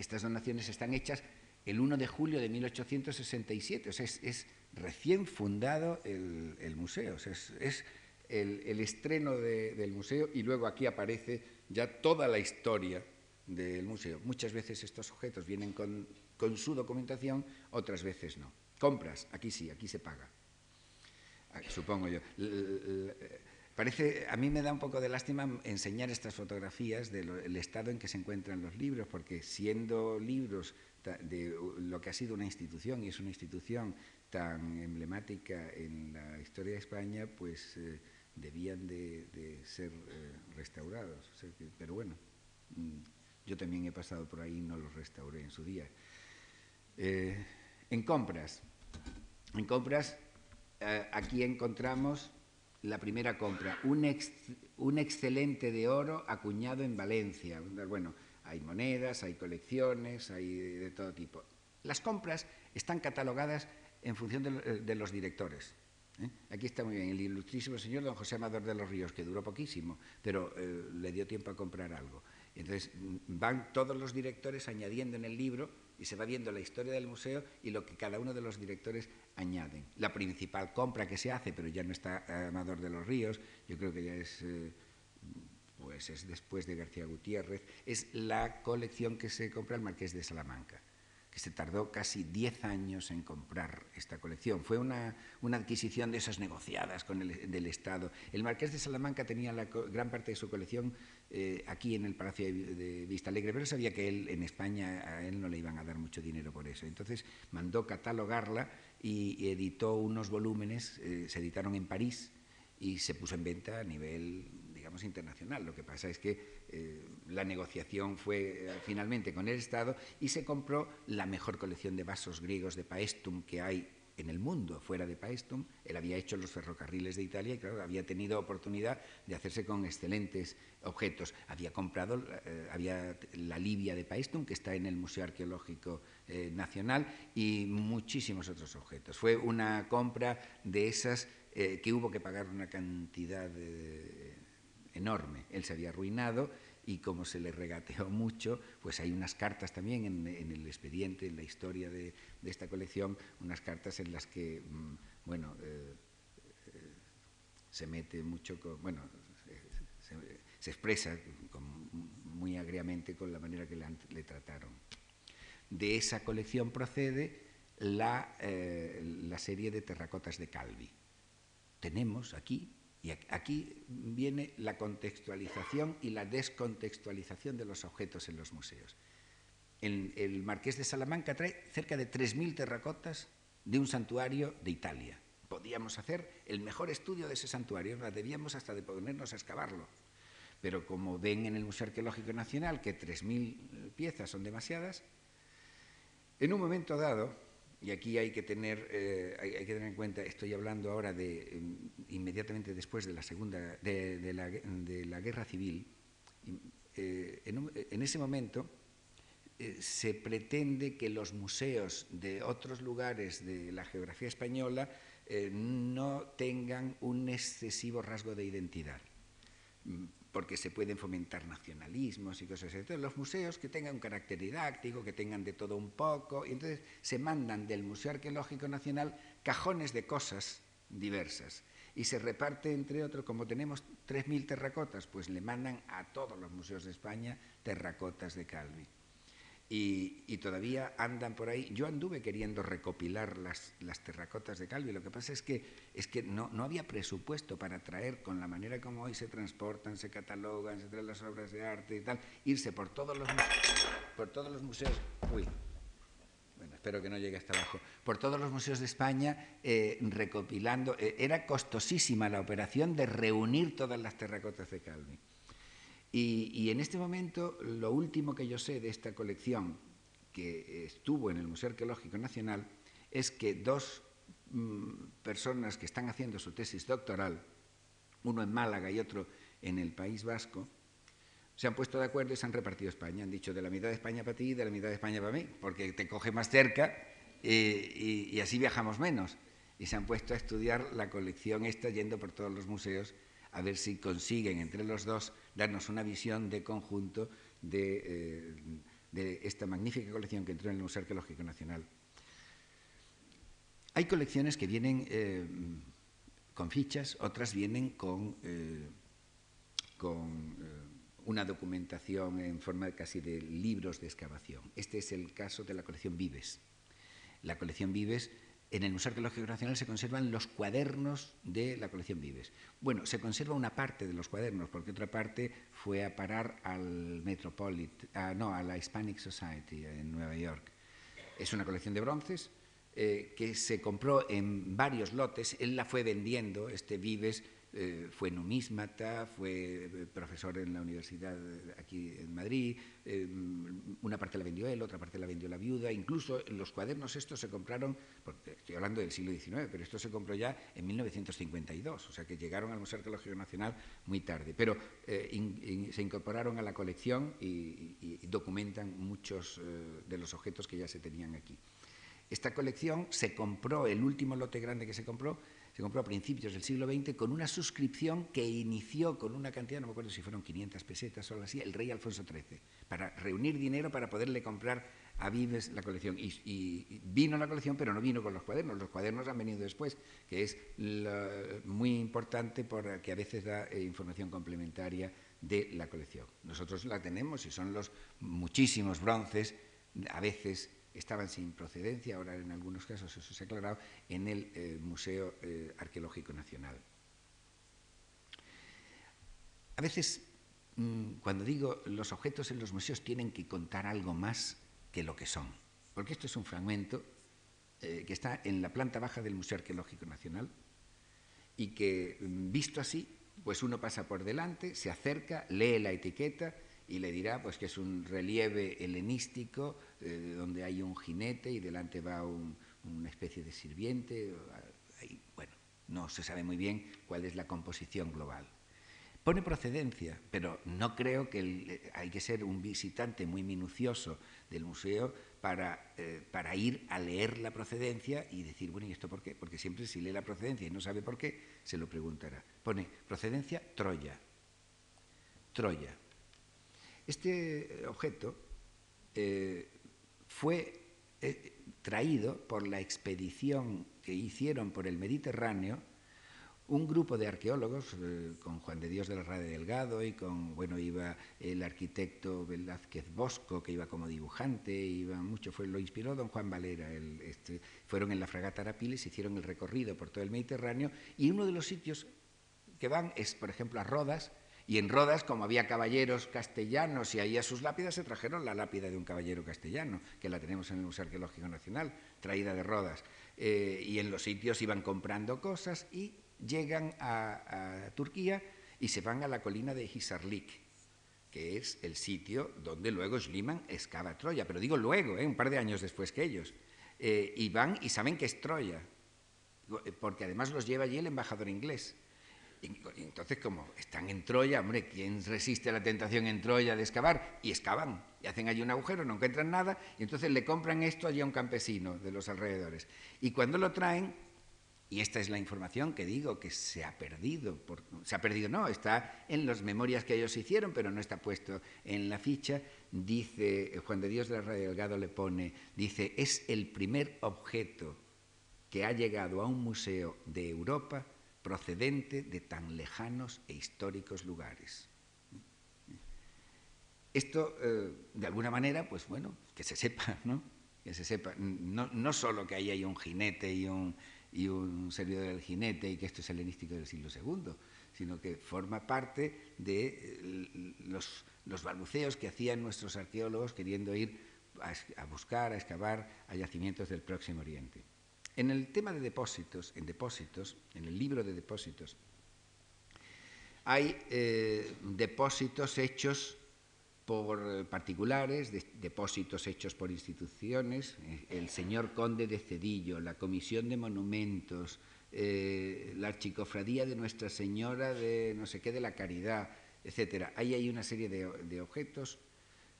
Estas donaciones están hechas el 1 de julio de 1867. O sea, es, recién fundado el, museo. O sea, es, el, estreno del museo y luego aquí aparece ya toda la historia del museo. Muchas veces estos objetos vienen con, su documentación, otras veces no. Compras, aquí sí, aquí se paga. Ah, supongo yo. Parece, a mí me da un poco de lástima enseñar estas fotografías del estado en que se encuentran los libros, porque siendo libros de lo que ha sido una institución, y es una institución tan emblemática en la historia de España, pues eh, debían de, ser eh, restaurados. pero bueno, mm, yo también he pasado por ahí y no los restauré en su día. Eh, en compras, en compras, aquí encontramos la primera compra, un, un excelente de oro acuñado en Valencia. Bueno, hay monedas, hay colecciones, hay de todo tipo. Las compras están catalogadas en función de, los directores. ¿eh? Aquí está muy bien el ilustrísimo señor don José Amador de los Ríos, que duró poquísimo, pero eh, le dio tiempo a comprar algo. Entonces van todos los directores añadiendo en el libro y se va viendo la historia del museo y lo que cada uno de los directores añaden. La principal compra que se hace, pero ya no está Amador de los Ríos, yo creo que ya es... Eh, pues es después de García Gutiérrez, es la colección que se compra el Marqués de Salamanca, que se tardó casi 10 años en comprar esta colección. Fue una, adquisición de esas negociadas con el del Estado. El Marqués de Salamanca tenía la gran parte de su colección eh, aquí en el Palacio de, Vista Alegre, pero sabía que él en España a él no le iban a dar mucho dinero por eso. Entonces mandó catalogarla y, editó unos volúmenes, eh, se editaron en París y se puso en venta a nivel internacional. Lo que pasa es que eh, la negociación fue eh, finalmente con el Estado y se compró la mejor colección de vasos griegos de Paestum que hay en el mundo, fuera de Paestum. Él había hecho los ferrocarriles de Italia y, claro, había tenido oportunidad de hacerse con excelentes objetos. Había comprado eh, había la Libia de Paestum, que está en el Museo Arqueológico Nacional, y muchísimos otros objetos. Fue una compra de esas que hubo que pagar una cantidad enorme. Él se había arruinado y como se le regateó mucho, pues hay unas cartas también en, el expediente, en la historia de, esta colección, unas cartas en las que, mm, bueno, eh, eh, se mete mucho, con, bueno, se, expresa muy agriamente con la manera que le, trataron. De esa colección procede la, eh, la serie de terracotas de Calvi. Tenemos aquí y aquí viene la contextualización y la descontextualización de los objetos en los museos. El, Marqués de Salamanca trae cerca de 3.000 terracotas de un santuario de Italia. Podíamos hacer el mejor estudio de ese santuario, debíamos hasta de ponernos a excavarlo. Pero como ven en el Museo Arqueológico Nacional que 3.000 piezas son demasiadas, en un momento dado, y aquí hay que tener, eh, hay, que tener en cuenta, estoy hablando ahora de mm, inmediatamente después de la segunda, de, la, guerra civil, eh, en, ese momento eh, se pretende que los museos de otros lugares de la geografía española no tengan un excesivo rasgo de identidad porque se pueden fomentar nacionalismos y cosas así. Entonces, los museos que tengan un carácter didáctico, que tengan de todo un poco, y entonces se mandan del Museo Arqueológico Nacional cajones de cosas diversas. Y se reparte, entre otros, como tenemos 3.000 terracotas, pues le mandan a todos los museos de España terracotas de Calvi y, todavía andan por ahí. Yo anduve queriendo recopilar las, terracotas de Calvi, lo que pasa es que, es que no, no, había presupuesto para traer, con la manera como hoy se transportan, se catalogan, se traen las obras de arte y tal, irse por todos los, por todos los museos. Uy, bueno, espero que no llegue hasta abajo, por todos los museos de España eh, recopilando. Eh, era costosísima la operación de reunir todas las terracotas de Calvi. Y, en este momento, lo último que yo sé de esta colección, que estuvo en el Museo Arqueológico Nacional, es que dos mm, personas que están haciendo su tesis doctoral, uno en Málaga y otro en el País Vasco, se han puesto de acuerdo y se han repartido España. Han dicho de la mitad de España para ti y de la mitad de España para mí, porque te coge más cerca eh, y así viajamos menos. Y se han puesto a estudiar la colección esta yendo por todos los museos a ver si consiguen entre los dos darnos una visión de conjunto de, eh, esta magnífica colección que entró en el Museo Arqueológico Nacional. Hay colecciones que vienen eh, con fichas, otras vienen con, eh, con una documentación en forma casi de libros de excavación. Este es el caso de la colección Vives. La colección Vives en el Museo Arqueológico Nacional se conservan los cuadernos de la colección Vives. Bueno, se conserva una parte de los cuadernos, porque otra parte fue a parar al Metropolitan, no, a la Hispanic Society en Nueva York. Es una colección de bronces eh, que se compró en varios lotes. Él la fue vendiendo, este Vives, eh, fue numísmata, fue eh, profesor en la universidad aquí en Madrid, eh, una parte la vendió él, otra parte la vendió la viuda, incluso los cuadernos estos se compraron, estoy hablando del siglo XIX, pero esto se compró ya en 1952, o sea que llegaron al Museo Arqueológico Nacional muy tarde, pero se incorporaron a la colección y documentan muchos de los objetos que ya se tenían aquí. Esta colección se compró, el último lote grande que se compró, se compró a principios del siglo XX con una suscripción que inició con una cantidad, no me acuerdo si fueron 500 pesetas o algo así, el rey Alfonso XIII, para reunir dinero para poderle comprar a Vives la colección. Y, vino la colección, pero no vino con los cuadernos. Los cuadernos han venido después, que es muy importante porque a veces da eh, información complementaria de la colección. Nosotros la tenemos y son los muchísimos bronces, a veces estaban sin procedencia, ahora en algunos casos eso se ha aclarado, en el eh, Museo eh, Arqueológico Nacional. A veces, mm, cuando digo los objetos en los museos tienen que contar algo más que lo que son, porque esto es un fragmento eh, que está en la planta baja del Museo Arqueológico Nacional y que, mm, visto así, pues uno pasa por delante, se acerca, lee la etiqueta y le dirá pues, que es un relieve helenístico eh, donde hay un jinete y delante va una especie de sirviente. bueno, no se sabe muy bien cuál es la composición global. Pone procedencia, pero no creo que eh, hay que ser un visitante muy minucioso del museo para, eh, para, ir a leer la procedencia y decir, bueno, ¿y esto por qué? Porque siempre si lee la procedencia y no sabe por qué, se lo preguntará. Pone procedencia Troya. Troya. Este objeto fue eh, traído por la expedición que hicieron por el Mediterráneo un grupo de arqueólogos, eh, con Juan de Dios de la Rade Delgado y con, bueno, iba el arquitecto Velázquez Bosco, que iba como dibujante, iba mucho, fue, lo inspiró don Juan Valera, este, fueron en la fragata Arapiles, hicieron el recorrido por todo el Mediterráneo, y uno de los sitios que van es, por ejemplo, a Rodas, y en Rodas, como había caballeros castellanos y ahí a sus lápidas, se trajeron la lápida de un caballero castellano, que la tenemos en el Museo Arqueológico Nacional, traída de Rodas. eh, y en los sitios iban comprando cosas y llegan a, Turquía y se van a la colina de Hisarlik, que es el sitio donde luego Schliemann excava Troya, pero digo luego, ¿eh? un par de años después que ellos. Eh, y van y saben que es Troya, eh, porque además los lleva allí el embajador inglés. Y entonces, como están en Troya, hombre, ¿quién resiste la tentación en Troya de excavar? Y excavan, y hacen allí un agujero, no encuentran nada, y entonces le compran esto allí a un campesino de los alrededores. Y cuando lo traen, y esta es la información que digo que se ha perdido. se ha perdido, no, está en las memorias que ellos hicieron, pero no está puesto en la ficha. Dice, Juan de Dios de la Radio Delgado le pone, dice, es el primer objeto que ha llegado a un museo de Europa procedente de tan lejanos e históricos lugares. Esto, eh, de alguna manera, pues bueno, que se sepa, ¿no? Que se sepa, no, no solo que ahí hay un jinete y un y un servidor del jinete y que esto es helenístico del siglo II, sino que forma parte de eh, los, los que hacían nuestros arqueólogos queriendo ir a, buscar, a excavar a yacimientos del Próximo Oriente. En el tema de depósitos, en depósitos, en el libro de depósitos, hay eh, depósitos hechos por eh, particulares, depósitos hechos por instituciones, eh, el señor conde de Cedillo, la Comisión de Monumentos, la Archicofradía de Nuestra Señora de no sé qué de la Caridad, etcétera. Ahí hay una serie de, objetos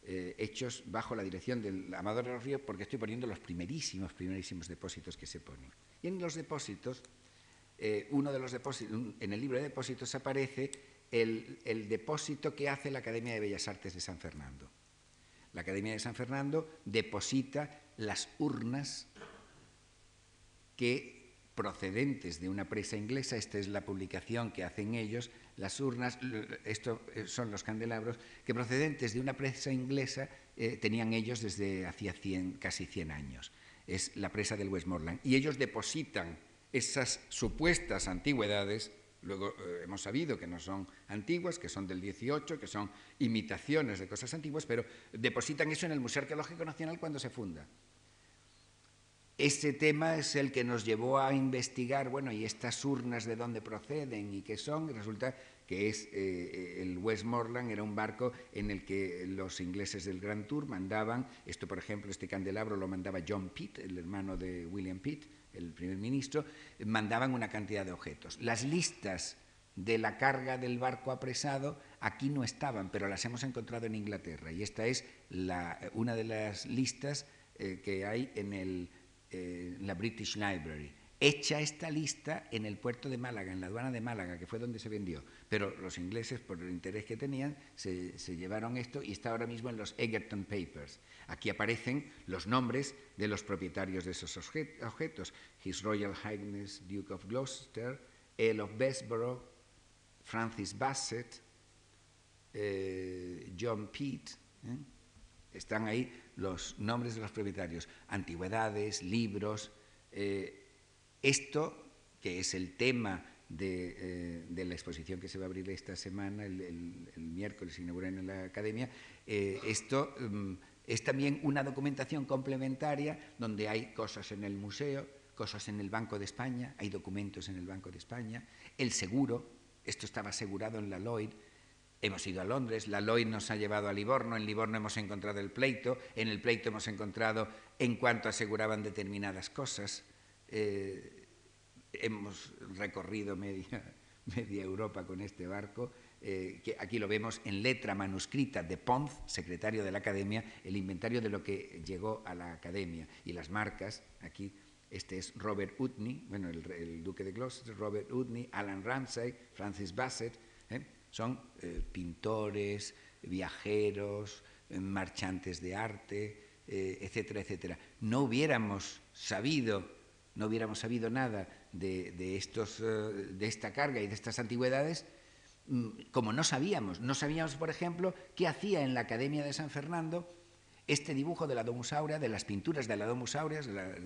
hechos bajo la dirección del Amador de los Ríos, porque estoy poniendo los primerísimos, primerísimos depósitos que se ponen. Y en los depósitos, uno de los depósitos, en el libro de depósitos aparece el, depósito que hace la Academia de Bellas Artes de San Fernando. La Academia de San Fernando deposita las urnas que procedentes de una presa inglesa, esta es la publicación que hacen ellos, las urnas, estos eh, son los candelabros, que procedentes de una presa inglesa eh, tenían ellos desde hacía casi 100 años. Es la presa del Westmoreland. Y ellos depositan esas supuestas antigüedades Luego eh, hemos sabido que no son antiguas, que son del 18, que son imitaciones de cosas antiguas, pero depositan eso en el Museo Arqueológico Nacional cuando se funda. Ese tema es el que nos llevó a investigar, bueno, y estas urnas de dónde proceden y qué son, resulta que es eh, el Westmoreland, era un barco en el que los ingleses del Grand Tour mandaban, esto por ejemplo, este candelabro lo mandaba John Pitt, el hermano de William Pitt, el primer ministro, mandaban una cantidad de objetos. Las listas de la carga del barco apresado aquí no estaban, pero las hemos encontrado en Inglaterra. Y esta es una de las listas eh, que hay en, eh, en la British Library hecha esta lista en el puerto de Málaga, en la aduana de Málaga, que fue donde se vendió. Pero los ingleses, por el interés que tenían, se, llevaron esto y está ahora mismo en los Egerton Papers. Aquí aparecen los nombres de los propietarios de esos objetos. His Royal Highness Duke of Gloucester, Earl of Bessborough, Francis Bassett, eh, John Pitt. ¿eh? Están ahí los nombres de los propietarios. Antigüedades, libros. Eh, esto, que es el tema de, eh, la exposición que se va a abrir esta semana, el, miércoles se inaugura en la academia, eh, esto mm, es también una documentación complementaria donde hay cosas en el museo, cosas en el Banco de España, hay documentos en el Banco de España, el seguro, esto estaba asegurado en la Lloyd, Hemos ido a Londres, la Lloyd nos ha llevado a Livorno, en Livorno hemos encontrado el pleito, en el pleito hemos encontrado en cuanto aseguraban determinadas cosas. Eh, hemos recorrido media, (laughs) media, Europa con este barco, eh, que aquí lo vemos en letra manuscrita de Pons, secretario de la Academia, el inventario de lo que llegó a la Academia y las marcas, aquí este es Robert Utney, bueno, el, duque de Gloucester, Robert Utney, Alan Ramsay, Francis Bassett, ¿eh? son pintores, viajeros, marchantes de arte, etcétera, etcétera. No hubiéramos sabido no hubiéramos sabido nada de, estos, eh, de esta carga y de estas antigüedades, mm, como no sabíamos. No sabíamos, por ejemplo, qué hacía en la Academia de San Fernando este dibujo de la Domus Aurea, de las pinturas de la Domus Aurea,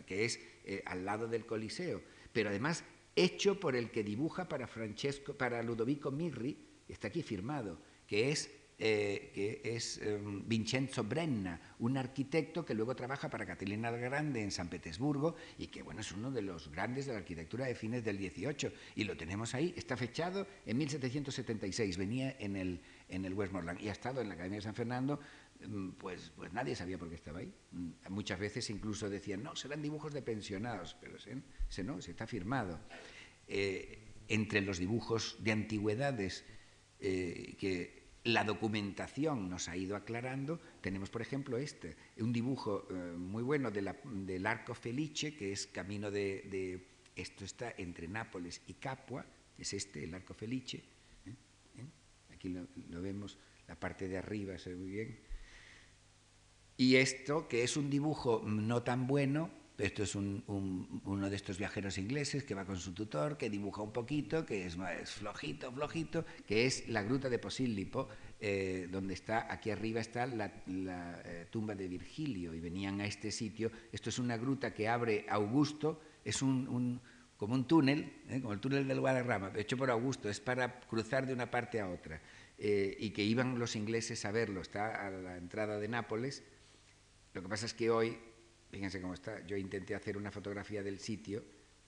que es eh, al lado del Coliseo, pero además hecho por el que dibuja para, Francesco, para Ludovico Mirri, está aquí firmado, que es eh, que es em, Vincenzo Brenna, un arquitecto que luego trabaja para Catalina el Grande en San Petersburgo y que bueno, es uno de los grandes de la arquitectura de fines del 18 y lo tenemos ahí, está fechado en 1776, venía en el, en el Westmoreland y ha estado en la Academia de San Fernando mm, pues, pues nadie sabía por qué estaba ahí. Mm, muchas veces incluso decían, no, serán dibujos de pensionados, pero ese, no, se está firmado. Eh, entre los dibujos de antigüedades eh, que la documentación nos ha ido aclarando. Tenemos, por ejemplo, este, un dibujo eh, muy bueno del Arco Felice, que es camino de, Esto está entre Nápoles y Capua, es este, el Arco Felice. ¿eh? ¿Eh? Aquí lo, lo, vemos, la parte de arriba se ve muy bien. Y esto, que es un dibujo no tan bueno, esto es uno de estos viajeros ingleses que va con su tutor, que dibuja un poquito, que es, flojito, flojito, que es la gruta de Posílipo, eh, donde está, aquí arriba está la, eh, tumba de Virgilio, y venían a este sitio. Esto es una gruta que abre Augusto, es un, como un túnel, eh, como el túnel del Guadarrama, hecho por Augusto, es para cruzar de una parte a otra. y que iban los ingleses a verlo, está a la entrada de Nápoles. Lo que pasa es que hoy Fíjense cómo está. Yo intenté hacer una fotografía del sitio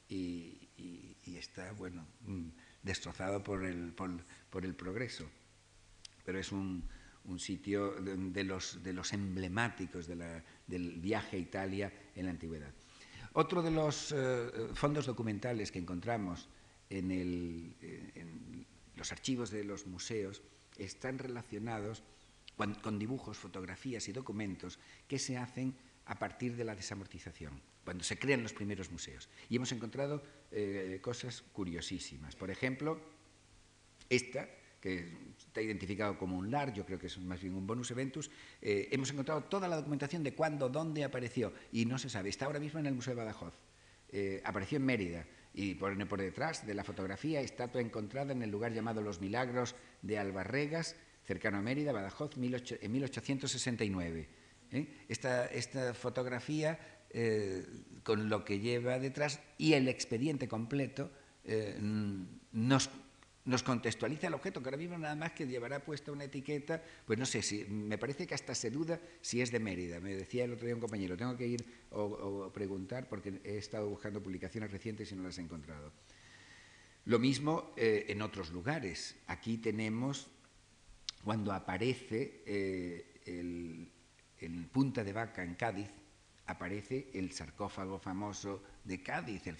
y, está, bueno, mm, destrozado por el, por, el progreso. Pero es un, sitio de, los, de los emblemáticos del viaje a Italia en la antigüedad. Otro de los eh, fondos documentales que encontramos en, eh, en, los archivos de los museos están relacionados con dibujos, fotografías y documentos que se hacen a partir de la desamortización, cuando se crean los primeros museos. Y hemos encontrado eh, cosas curiosísimas. Por ejemplo, esta, que está identificado como un LAR, yo creo que es más bien un bonus eventus, eh, hemos encontrado toda la documentación de cuándo, dónde apareció, y no se sabe. Está ahora mismo en el Museo de Badajoz. Eh, apareció en Mérida y por, por, detrás de la fotografía, estatua encontrada en el lugar llamado Los Milagros de Albarregas, cercano a Mérida, Badajoz, en 1869. ¿Eh? esta, esta, fotografía eh, con lo que lleva detrás y el expediente completo eh, nos, nos, contextualiza el objeto, que ahora mismo nada más que llevará puesta una etiqueta, pues no sé, si, me parece que hasta se duda si es de Mérida. Me decía el otro día un compañero, tengo que ir o, preguntar porque he estado buscando publicaciones recientes y no las he encontrado. Lo mismo en otros lugares. Aquí tenemos, cuando aparece el, en Punta de Vaca, en Cádiz, aparece el sarcófago famoso de Cádiz, el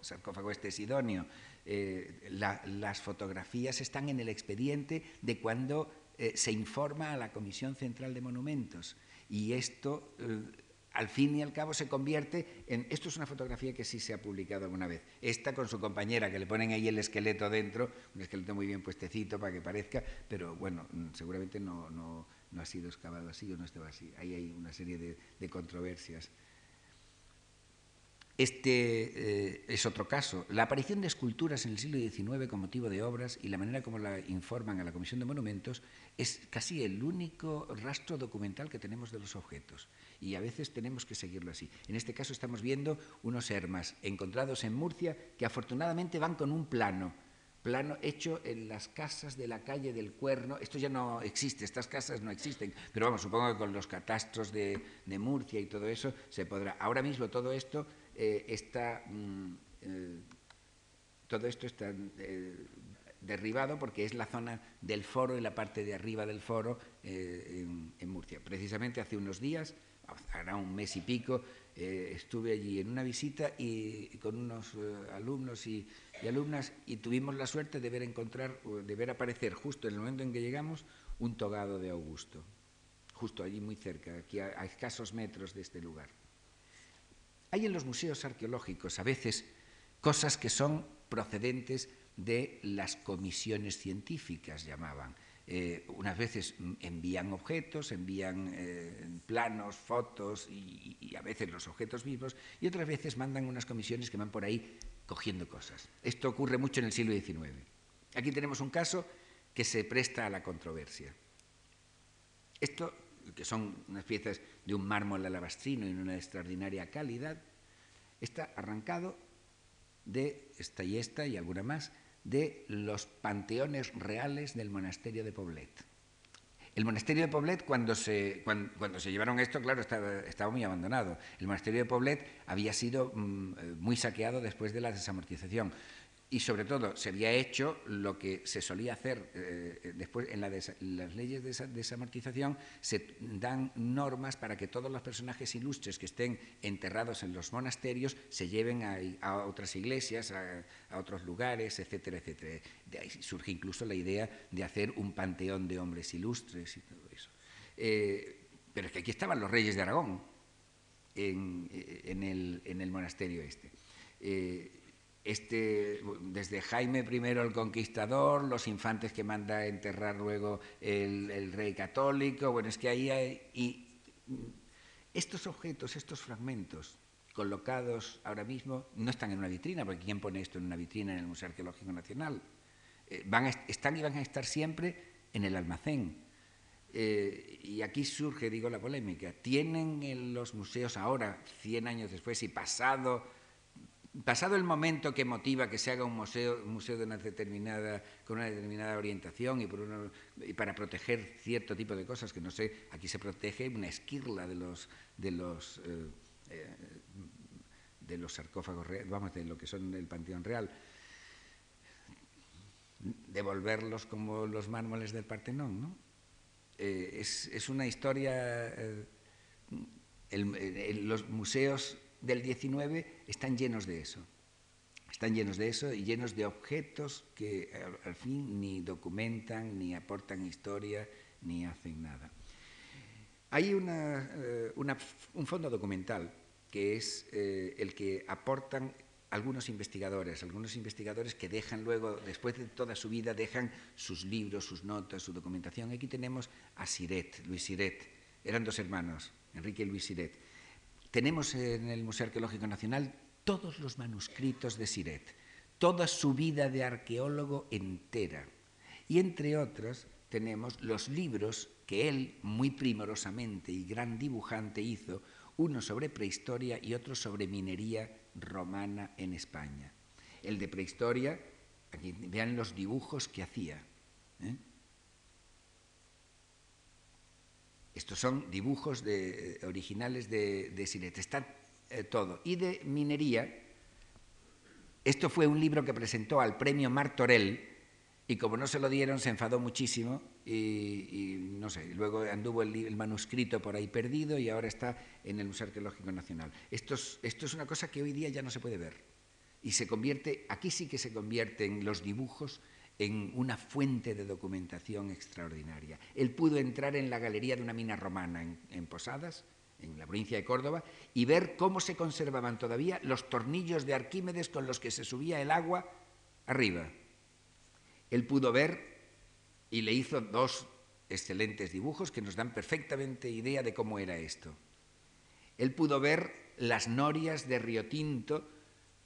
sarcófago este sidonio. Eh, las fotografías están en el expediente de cuando eh, se informa a la Comisión Central de Monumentos. Y esto, eh, al fin y al cabo, se convierte en... Esto es una fotografía que sí se ha publicado alguna vez. Esta con su compañera, que le ponen ahí el esqueleto dentro, un esqueleto muy bien puestecito para que parezca, pero bueno, seguramente no, no no ha sido excavado así o no estaba así. Ahí hay una serie de, controversias. Este eh, es otro caso. La aparición de esculturas en el siglo XIX con motivo de obras y la manera como la informan a la Comisión de Monumentos es casi el único rastro documental que tenemos de los objetos. Y a veces tenemos que seguirlo así. En este caso estamos viendo unos hermas encontrados en Murcia que afortunadamente van con un plano plano hecho en las casas de la calle del Cuerno. Esto ya no existe, estas casas no existen, pero vamos, supongo que con los catastros de, Murcia y todo eso se podrá. Ahora mismo todo esto eh, está, mm, eh, todo esto está eh, derribado porque es la zona del foro y la parte de arriba del foro en, en Murcia. Precisamente hace unos días, hará un mes y pico, eh, estuve allí en una visita y, con unos eh, alumnos y, alumnas y tuvimos la suerte de ver encontrar, de ver aparecer justo en el momento en que llegamos un togado de Augusto, justo allí muy cerca, aquí a, a escasos metros de este lugar. Hay en los museos arqueológicos a veces cosas que son procedentes de las comisiones científicas, llamaban. Eh, unas veces envían objetos, envían eh, planos, fotos y, a veces los objetos vivos, y otras veces mandan unas comisiones que van por ahí cogiendo cosas. Esto ocurre mucho en el siglo XIX. Aquí tenemos un caso que se presta a la controversia. Esto, que son unas piezas de un mármol alabastrino en una extraordinaria calidad, está arrancado de esta y esta y alguna más de los panteones reales del monasterio de Poblet. El monasterio de Poblet, cuando se, cuando, se llevaron esto, claro, estaba, muy abandonado. El monasterio de Poblet había sido mm, eh, muy saqueado después de la desamortización y sobre todo se había hecho lo que se solía hacer eh, después en, las leyes de, esa, desamortización se dan normas para que todos los personajes ilustres que estén enterrados en los monasterios se lleven a, otras iglesias, a, otros lugares, etcétera, etcétera. De ahí surge incluso la idea de hacer un panteón de hombres ilustres y todo eso. Eh, pero es que aquí estaban los reyes de Aragón en, el, el, monasterio este. Eh, este, desde Jaime I el Conquistador, los infantes que manda enterrar luego el, rey católico, bueno, es que ahí hay... Y estos objetos, estos fragmentos colocados ahora mismo no están en una vitrina, porque ¿quién pone esto en una vitrina en el Museo Arqueológico Nacional? Eh, van están y van a estar siempre en el almacén. Eh, y aquí surge, digo, la polémica. ¿Tienen en los museos ahora, 100 años después y pasado pasado el momento que motiva que se haga un museo, museo de una determinada, con una determinada orientación y, para proteger cierto tipo de cosas, que no sé, aquí se protege una esquirla de los, de los, eh, eh, sarcófagos, vamos, de lo que son el Panteón Real, devolverlos como los mármoles del Partenón, ¿no? Eh, es, una historia... los museos del 19 están llenos de eso. Están llenos de eso y llenos de objetos que al, fin ni documentan, ni aportan historia, ni hacen nada. Hay eh, un fondo documental que es eh, el que aportan algunos investigadores, algunos investigadores que dejan luego, después de toda su vida, dejan sus libros, sus notas, su documentación. Aquí tenemos a Siret, Luis Siret. Eran dos hermanos, Enrique y Luis Siret. Tenemos en el Museo Arqueológico Nacional todos los manuscritos de Siret, toda su vida de arqueólogo entera. Y entre otros tenemos los libros que él muy primorosamente y gran dibujante hizo, uno sobre prehistoria y otro sobre minería romana en España. El de prehistoria, aquí vean los dibujos que hacía. ¿eh? Estos son dibujos de, originales de, de está eh, todo. Y de minería, esto fue un libro que presentó al premio Martorell y como no se lo dieron se enfadó muchísimo y, no sé, luego anduvo el, manuscrito por ahí perdido y ahora está en el Museo Arqueológico Nacional. Esto es, esto es una cosa que hoy día ya no se puede ver y se convierte, aquí sí que se convierte en los dibujos en una fuente de documentación extraordinaria. Él pudo entrar en la galería de una mina romana en, Posadas, en la provincia de Córdoba, y ver cómo se conservaban todavía los tornillos de Arquímedes con los que se subía el agua arriba. Él pudo ver y le hizo dos excelentes dibujos que nos dan perfectamente idea de cómo era esto. Él pudo ver las norias de Río Tinto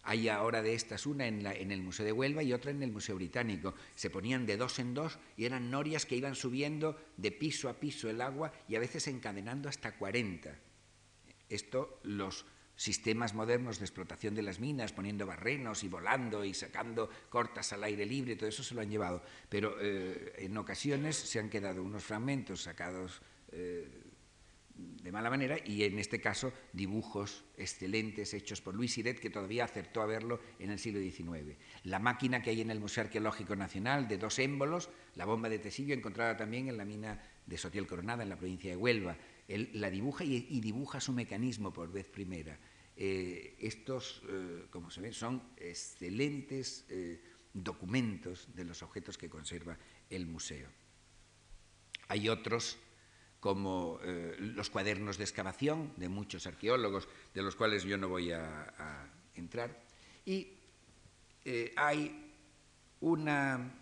hay ahora de estas una en, el Museo de Huelva y otra en el Museo Británico. Se ponían de dos en dos y eran norias que iban subiendo de piso a piso el agua y a veces encadenando hasta 40. Esto los sistemas modernos de explotación de las minas, poniendo barrenos y volando y sacando cortas al aire libre, todo eso se lo han llevado. Pero eh, en ocasiones se han quedado unos fragmentos sacados eh, de mala manera y en este caso dibujos excelentes hechos por Luis Siret que todavía acertó a verlo en el siglo XIX. La máquina que hay en el Museo Arqueológico Nacional de dos émbolos, la bomba de Tesillo encontrada también en la mina de Sotiel Coronada en la provincia de Huelva. Él la dibuja y, dibuja su mecanismo por vez primera. Eh, estos, eh, como se ven, son excelentes eh, documentos de los objetos que conserva el museo. Hay otros como eh, los cuadernos de excavación de muchos arqueólogos, de los cuales yo no voy a, entrar. Y eh, hay una,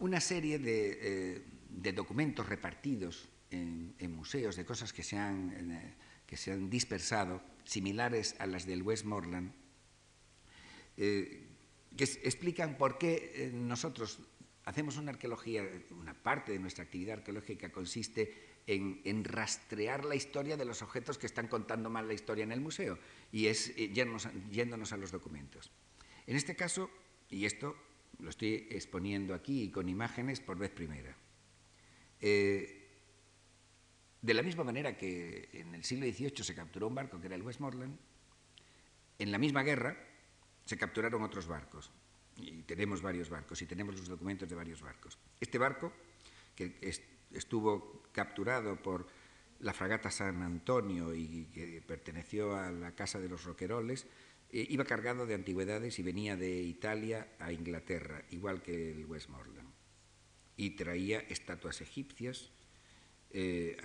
una serie de, eh, documentos repartidos en, museos, de cosas que se, que se han dispersado, similares a las del Westmoreland, que explican por qué nosotros hacemos una arqueología, una parte de nuestra actividad arqueológica consiste en, rastrear la historia de los objetos que están contando mal la historia en el museo y es eh, yéndonos, a los documentos. En este caso, Y esto lo estoy exponiendo aquí con imágenes por vez primera. Eh, de la misma manera que en el siglo XVIII se capturó un barco que era el Westmoreland, en la misma guerra se capturaron otros barcos. Y tenemos varios barcos y tenemos los documentos de varios barcos. Este barco, que estuvo capturado por la fragata San Antonio y que perteneció a la Casa de los Roqueroles, eh, iba cargado de antigüedades y venía de Italia a Inglaterra, igual que el Westmoreland. Y traía estatuas egipcias, eh,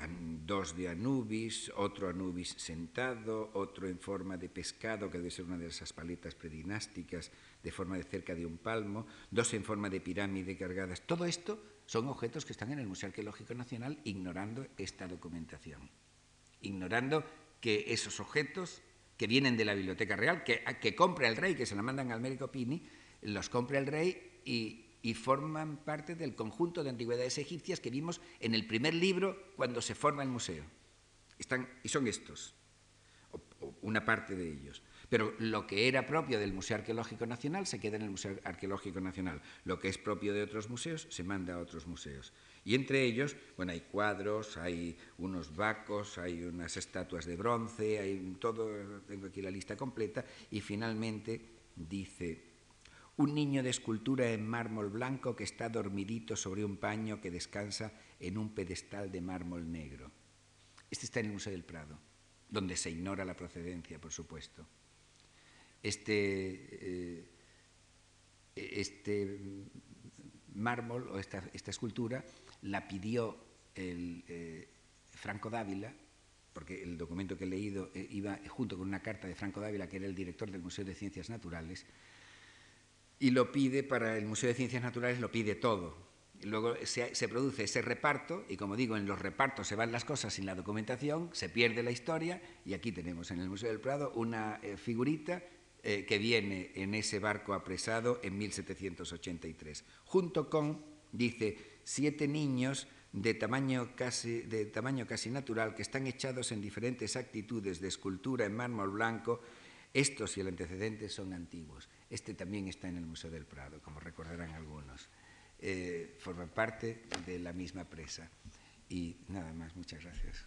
dos de Anubis, otro Anubis sentado, otro en forma de pescado, que debe ser una de esas paletas predinásticas, de forma de cerca de un palmo, dos en forma de pirámide cargadas. Todo esto son objetos que están en el Museo Arqueológico Nacional ignorando esta documentación, ignorando que esos objetos que vienen de la Biblioteca Real, que, que compra el rey, que se la mandan al Américo Pini, los compra el rey y y forman parte del conjunto de antigüedades egipcias que vimos en el primer libro cuando se forma el museo. Están, y son estos, una parte de ellos. Pero lo que era propio del Museo Arqueológico Nacional se queda en el Museo Arqueológico Nacional. Lo que es propio de otros museos se manda a otros museos. Y entre ellos, bueno, hay cuadros, hay unos vacos, hay unas estatuas de bronce, hay todo, tengo aquí la lista completa, y finalmente dice un niño de escultura en mármol blanco que está dormidito sobre un paño que descansa en un pedestal de mármol negro. Este está en el Museo del Prado, donde se ignora la procedencia, por supuesto. Este, eh, este mármol o esta, escultura la pidió el, eh, Franco Dávila, porque el documento que he leído eh, iba junto con una carta de Franco Dávila, que era el director del Museo de Ciencias Naturales, y lo pide para el Museo de Ciencias Naturales, lo pide todo. Y luego se, produce ese reparto y como digo, en los repartos se van las cosas sin la documentación, se pierde la historia y aquí tenemos en el Museo del Prado una eh, figurita eh, que viene en ese barco apresado en 1783, junto con, dice, siete niños de tamaño, casi, de tamaño casi natural que están echados en diferentes actitudes de escultura en mármol blanco. Estos y el antecedente son antiguos. Este también está en el Museo del Prado, como recordarán algunos. Eh, forma parte de la misma presa. Y nada más, muchas gracias.